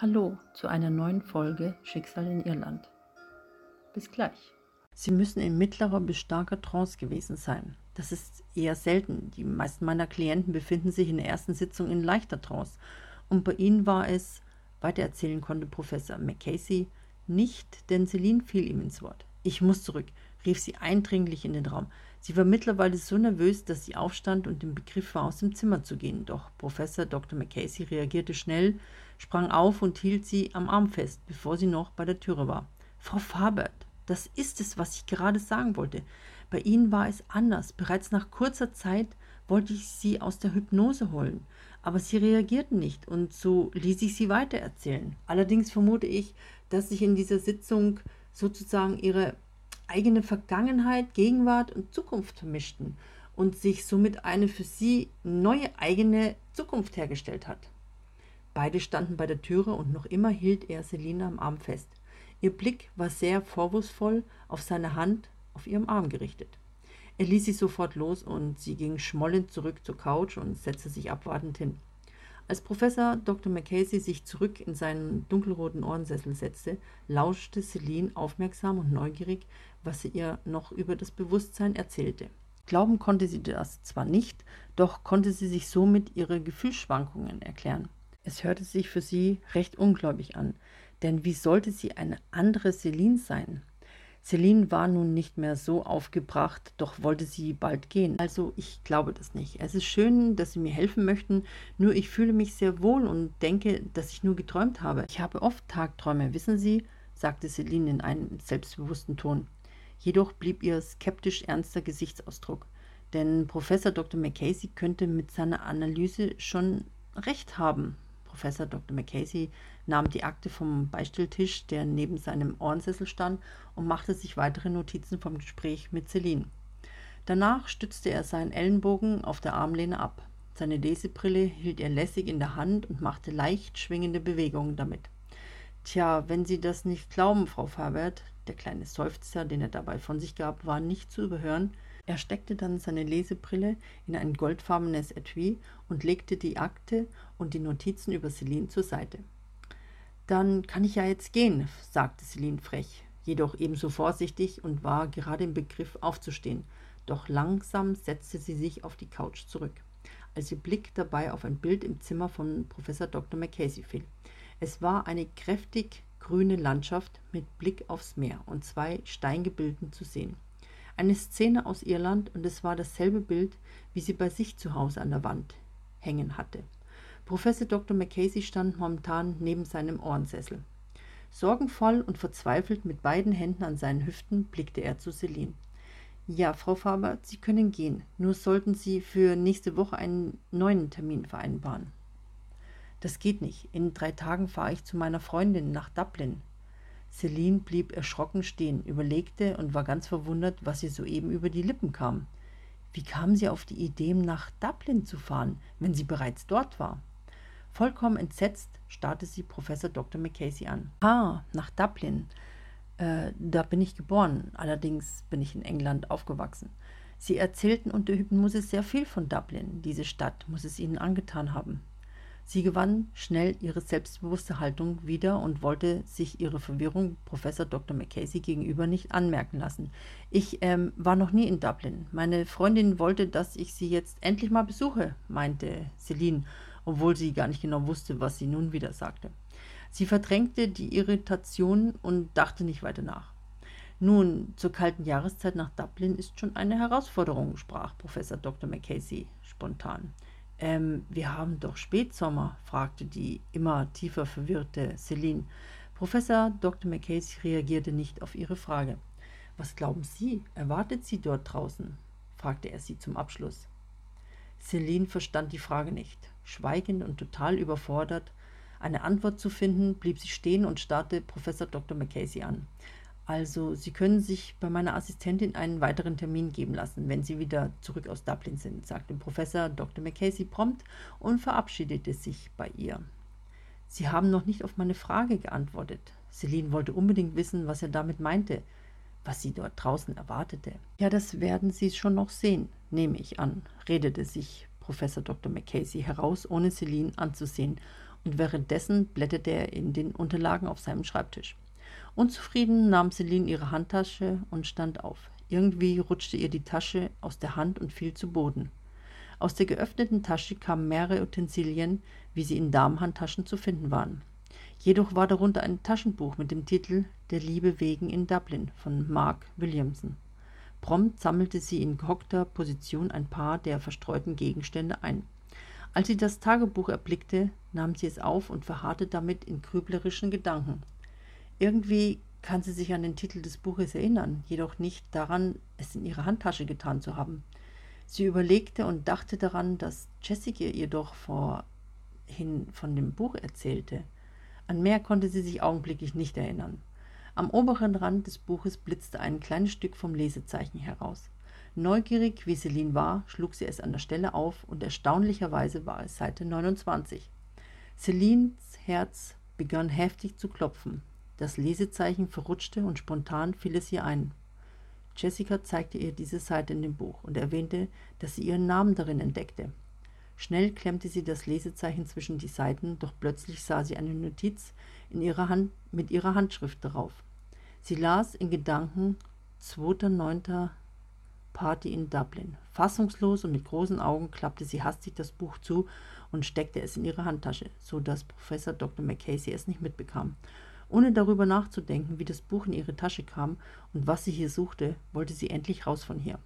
Hallo zu einer neuen Folge Schicksal in Irland. Bis gleich. Sie müssen in mittlerer bis starker Trance gewesen sein. Das ist eher selten. Die meisten meiner Klienten befinden sich in der ersten Sitzung in leichter Trance. Und bei ihnen war es, weiter erzählen konnte Professor McCasey, nicht, denn Celine fiel ihm ins Wort. Ich muss zurück, rief sie eindringlich in den Raum. Sie war mittlerweile so nervös, dass sie aufstand und im Begriff war, aus dem Zimmer zu gehen. Doch Professor Dr. McCasey reagierte schnell, sprang auf und hielt sie am Arm fest, bevor sie noch bei der Türe war. Frau Fabert, das ist es, was ich gerade sagen wollte. Bei Ihnen war es anders. Bereits nach kurzer Zeit wollte ich Sie aus der Hypnose holen. Aber Sie reagierten nicht und so ließ ich Sie weitererzählen. Allerdings vermute ich, dass sich in dieser Sitzung sozusagen Ihre eigene Vergangenheit, Gegenwart und Zukunft vermischten und sich somit eine für sie neue eigene Zukunft hergestellt hat. Beide standen bei der Türe und noch immer hielt er Selina am Arm fest. Ihr Blick war sehr vorwurfsvoll auf seine Hand auf ihrem Arm gerichtet. Er ließ sie sofort los und sie ging schmollend zurück zur Couch und setzte sich abwartend hin. Als Professor Dr. Macasey sich zurück in seinen dunkelroten Ohrensessel setzte, lauschte Celine aufmerksam und neugierig, was sie ihr noch über das Bewusstsein erzählte. Glauben konnte sie das zwar nicht, doch konnte sie sich somit ihre Gefühlsschwankungen erklären. Es hörte sich für sie recht ungläubig an, denn wie sollte sie eine andere Celine sein? Celine war nun nicht mehr so aufgebracht, doch wollte sie bald gehen. Also ich glaube das nicht. Es ist schön, dass Sie mir helfen möchten, nur ich fühle mich sehr wohl und denke, dass ich nur geträumt habe. Ich habe oft Tagträume, wissen Sie, sagte Celine in einem selbstbewussten Ton. Jedoch blieb ihr skeptisch ernster Gesichtsausdruck, denn Professor Dr. McCasey könnte mit seiner Analyse schon recht haben. Professor Dr. McCasey nahm die Akte vom Beistelltisch, der neben seinem Ohrensessel stand, und machte sich weitere Notizen vom Gespräch mit Celine. Danach stützte er seinen Ellenbogen auf der Armlehne ab. Seine Lesebrille hielt er lässig in der Hand und machte leicht schwingende Bewegungen damit. Tja, wenn Sie das nicht glauben, Frau Fabert, der kleine Seufzer, den er dabei von sich gab, war nicht zu überhören, er steckte dann seine Lesebrille in ein goldfarbenes Etui und legte die Akte und die Notizen über Celine zur Seite. Dann kann ich ja jetzt gehen, sagte Celine frech, jedoch ebenso vorsichtig und war gerade im Begriff aufzustehen. Doch langsam setzte sie sich auf die Couch zurück, als ihr Blick dabei auf ein Bild im Zimmer von Professor Dr. Macasey fiel. Es war eine kräftig grüne Landschaft mit Blick aufs Meer und zwei Steingebilden zu sehen. Eine Szene aus Irland und es war dasselbe Bild, wie sie bei sich zu Hause an der Wand hängen hatte. Professor Dr. Macasey stand momentan neben seinem Ohrensessel. Sorgenvoll und verzweifelt mit beiden Händen an seinen Hüften blickte er zu Celine. Ja, Frau Faber, Sie können gehen. Nur sollten Sie für nächste Woche einen neuen Termin vereinbaren. Das geht nicht. In drei Tagen fahre ich zu meiner Freundin nach Dublin. Celine blieb erschrocken stehen, überlegte und war ganz verwundert, was ihr soeben über die Lippen kam. Wie kam sie auf die Idee, nach Dublin zu fahren, wenn sie bereits dort war? Vollkommen entsetzt starrte sie Professor Dr. Macasey an. Ah, nach Dublin. Äh, da bin ich geboren, allerdings bin ich in England aufgewachsen. Sie erzählten unter Hypnose sehr viel von Dublin. Diese Stadt muss es ihnen angetan haben. Sie gewann schnell ihre selbstbewusste Haltung wieder und wollte sich ihre Verwirrung Professor Dr. Macasey gegenüber nicht anmerken lassen. Ich ähm, war noch nie in Dublin. Meine Freundin wollte, dass ich sie jetzt endlich mal besuche, meinte Celine, obwohl sie gar nicht genau wusste, was sie nun wieder sagte. Sie verdrängte die Irritation und dachte nicht weiter nach. Nun, zur kalten Jahreszeit nach Dublin ist schon eine Herausforderung, sprach Professor Dr. Macasey spontan. Ähm, wir haben doch Spätsommer, fragte die immer tiefer verwirrte Celine. Professor Dr. McCasey reagierte nicht auf ihre Frage. Was glauben Sie, erwartet Sie dort draußen? fragte er sie zum Abschluss. Celine verstand die Frage nicht. Schweigend und total überfordert, eine Antwort zu finden, blieb sie stehen und starrte Professor Dr. McCasey an. Also, Sie können sich bei meiner Assistentin einen weiteren Termin geben lassen, wenn Sie wieder zurück aus Dublin sind, sagte Professor Dr. McCasey prompt und verabschiedete sich bei ihr. Sie haben noch nicht auf meine Frage geantwortet. Celine wollte unbedingt wissen, was er damit meinte, was sie dort draußen erwartete. Ja, das werden Sie schon noch sehen, nehme ich an, redete sich Professor Dr. McCasey heraus, ohne Celine anzusehen und währenddessen blätterte er in den Unterlagen auf seinem Schreibtisch. Unzufrieden nahm Celine ihre Handtasche und stand auf. Irgendwie rutschte ihr die Tasche aus der Hand und fiel zu Boden. Aus der geöffneten Tasche kamen mehrere Utensilien, wie sie in Damenhandtaschen zu finden waren. Jedoch war darunter ein Taschenbuch mit dem Titel Der Liebe wegen in Dublin von Mark Williamson. Prompt sammelte sie in gehockter Position ein paar der verstreuten Gegenstände ein. Als sie das Tagebuch erblickte, nahm sie es auf und verharrte damit in grüblerischen Gedanken. Irgendwie kann sie sich an den Titel des Buches erinnern, jedoch nicht daran, es in ihre Handtasche getan zu haben. Sie überlegte und dachte daran, dass Jessica ihr doch vorhin von dem Buch erzählte. An mehr konnte sie sich augenblicklich nicht erinnern. Am oberen Rand des Buches blitzte ein kleines Stück vom Lesezeichen heraus. Neugierig wie Celine war, schlug sie es an der Stelle auf und erstaunlicherweise war es Seite 29. Celines Herz begann heftig zu klopfen. Das Lesezeichen verrutschte und spontan fiel es ihr ein. Jessica zeigte ihr diese Seite in dem Buch und erwähnte, dass sie ihren Namen darin entdeckte. Schnell klemmte sie das Lesezeichen zwischen die Seiten, doch plötzlich sah sie eine Notiz in ihrer Hand mit ihrer Handschrift darauf. Sie las in Gedanken 2.9. Party in Dublin. Fassungslos und mit großen Augen klappte sie hastig das Buch zu und steckte es in ihre Handtasche, so dass Professor Dr. Macasey es nicht mitbekam. Ohne darüber nachzudenken, wie das Buch in ihre Tasche kam und was sie hier suchte, wollte sie endlich raus von hier.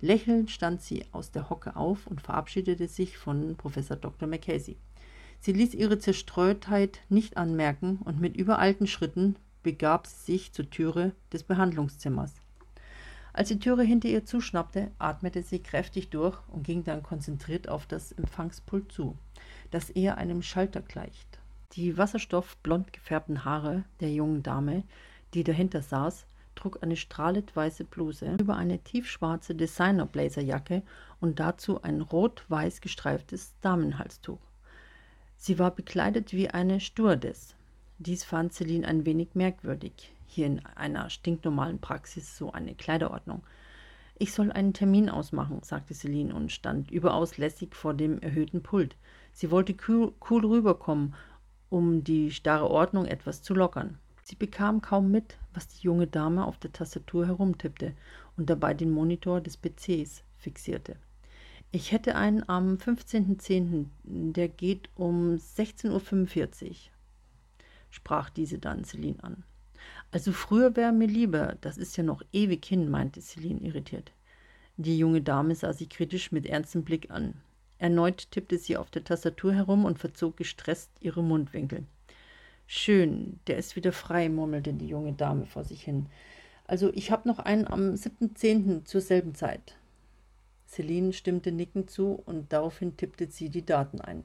Lächelnd stand sie aus der Hocke auf und verabschiedete sich von Professor Dr. Macasey. Sie ließ ihre Zerstreutheit nicht anmerken und mit übereilten Schritten begab sie sich zur Türe des Behandlungszimmers. Als die Türe hinter ihr zuschnappte, atmete sie kräftig durch und ging dann konzentriert auf das Empfangspult zu, das eher einem Schalter gleicht. Die wasserstoffblond gefärbten Haare der jungen Dame, die dahinter saß, trug eine strahlend weiße Bluse über eine tiefschwarze Designer-Blazerjacke und dazu ein rot-weiß gestreiftes Damenhalstuch. Sie war bekleidet wie eine Stewardess, dies fand Celine ein wenig merkwürdig. Hier in einer stinknormalen Praxis so eine Kleiderordnung. Ich soll einen Termin ausmachen, sagte Celine und stand überaus lässig vor dem erhöhten Pult. Sie wollte cool, cool rüberkommen, um die starre Ordnung etwas zu lockern. Sie bekam kaum mit, was die junge Dame auf der Tastatur herumtippte und dabei den Monitor des PCs fixierte. Ich hätte einen am 15.10., der geht um 16.45 Uhr sprach diese dann Celine an. Also früher wäre mir lieber, das ist ja noch ewig hin, meinte Celine irritiert. Die junge Dame sah sie kritisch mit ernstem Blick an. Erneut tippte sie auf der Tastatur herum und verzog gestresst ihre Mundwinkel. Schön, der ist wieder frei, murmelte die junge Dame vor sich hin. Also ich habe noch einen am 7.10. zur selben Zeit. Celine stimmte nickend zu und daraufhin tippte sie die Daten ein.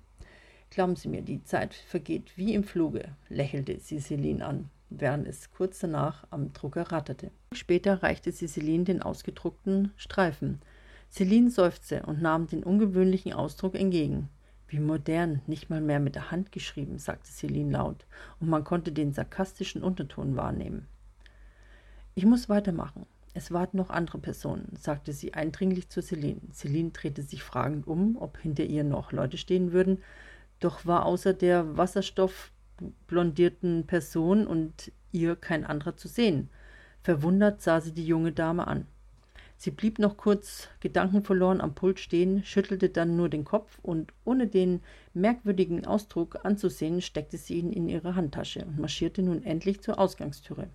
Glauben Sie mir, die Zeit vergeht wie im Fluge, lächelte sie Celine an, während es kurz danach am Drucker ratterte. Später reichte sie Celine den ausgedruckten Streifen. Celine seufzte und nahm den ungewöhnlichen Ausdruck entgegen. Wie modern, nicht mal mehr mit der Hand geschrieben, sagte Celine laut, und man konnte den sarkastischen Unterton wahrnehmen. Ich muss weitermachen. Es warten noch andere Personen, sagte sie eindringlich zu Celine. Celine drehte sich fragend um, ob hinter ihr noch Leute stehen würden, doch war außer der wasserstoffblondierten Person und ihr kein anderer zu sehen. Verwundert sah sie die junge Dame an. Sie blieb noch kurz gedankenverloren am Pult stehen, schüttelte dann nur den Kopf und ohne den merkwürdigen Ausdruck anzusehen, steckte sie ihn in ihre Handtasche und marschierte nun endlich zur Ausgangstüre.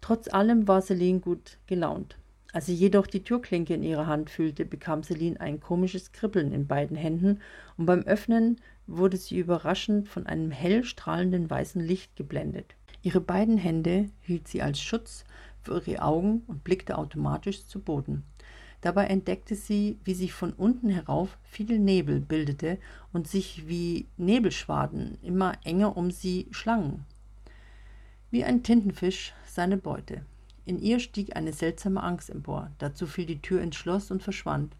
Trotz allem war Celine gut gelaunt. Als sie jedoch die Türklinke in ihrer Hand fühlte, bekam Celine ein komisches Kribbeln in beiden Händen und beim Öffnen wurde sie überraschend von einem hell strahlenden weißen Licht geblendet. Ihre beiden Hände hielt sie als Schutz ihre Augen und blickte automatisch zu Boden. Dabei entdeckte sie, wie sich von unten herauf viel Nebel bildete und sich wie Nebelschwaden immer enger um sie schlangen. Wie ein Tintenfisch seine Beute. In ihr stieg eine seltsame Angst empor. Dazu fiel die Tür ins Schloss und verschwand.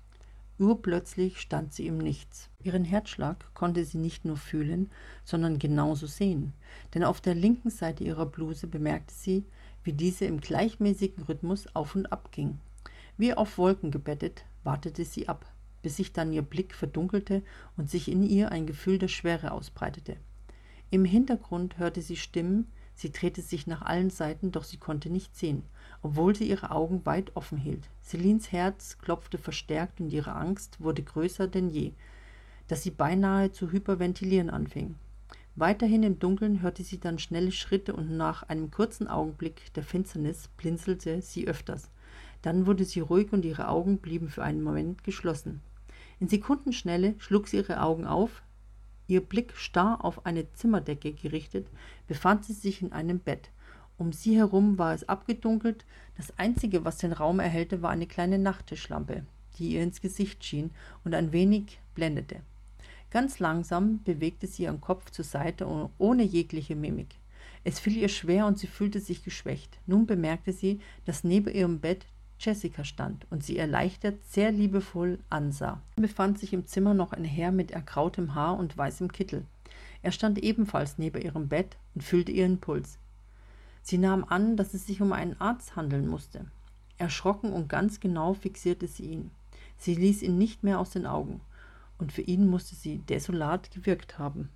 Urplötzlich stand sie im Nichts. Ihren Herzschlag konnte sie nicht nur fühlen, sondern genauso sehen, denn auf der linken Seite ihrer Bluse bemerkte sie, wie diese im gleichmäßigen Rhythmus auf und ab ging. Wie auf Wolken gebettet, wartete sie ab, bis sich dann ihr Blick verdunkelte und sich in ihr ein Gefühl der Schwere ausbreitete. Im Hintergrund hörte sie Stimmen, sie drehte sich nach allen Seiten, doch sie konnte nichts sehen, obwohl sie ihre Augen weit offen hielt. Celines Herz klopfte verstärkt und ihre Angst wurde größer denn je, dass sie beinahe zu hyperventilieren anfing. Weiterhin im Dunkeln hörte sie dann schnelle Schritte und nach einem kurzen Augenblick der Finsternis blinzelte sie öfters. Dann wurde sie ruhig und ihre Augen blieben für einen Moment geschlossen. In Sekundenschnelle schlug sie ihre Augen auf. Ihr Blick starr auf eine Zimmerdecke gerichtet, befand sie sich in einem Bett. Um sie herum war es abgedunkelt. Das Einzige, was den Raum erhellte, war eine kleine Nachttischlampe, die ihr ins Gesicht schien und ein wenig blendete. Ganz langsam bewegte sie ihren Kopf zur Seite ohne jegliche Mimik. Es fiel ihr schwer und sie fühlte sich geschwächt. Nun bemerkte sie, dass neben ihrem Bett Jessica stand und sie erleichtert sehr liebevoll ansah. Es befand sich im Zimmer noch ein Herr mit ergrautem Haar und weißem Kittel. Er stand ebenfalls neben ihrem Bett und fühlte ihren Puls. Sie nahm an, dass es sich um einen Arzt handeln musste. Erschrocken und ganz genau fixierte sie ihn. Sie ließ ihn nicht mehr aus den Augen und für ihn musste sie desolat gewirkt haben.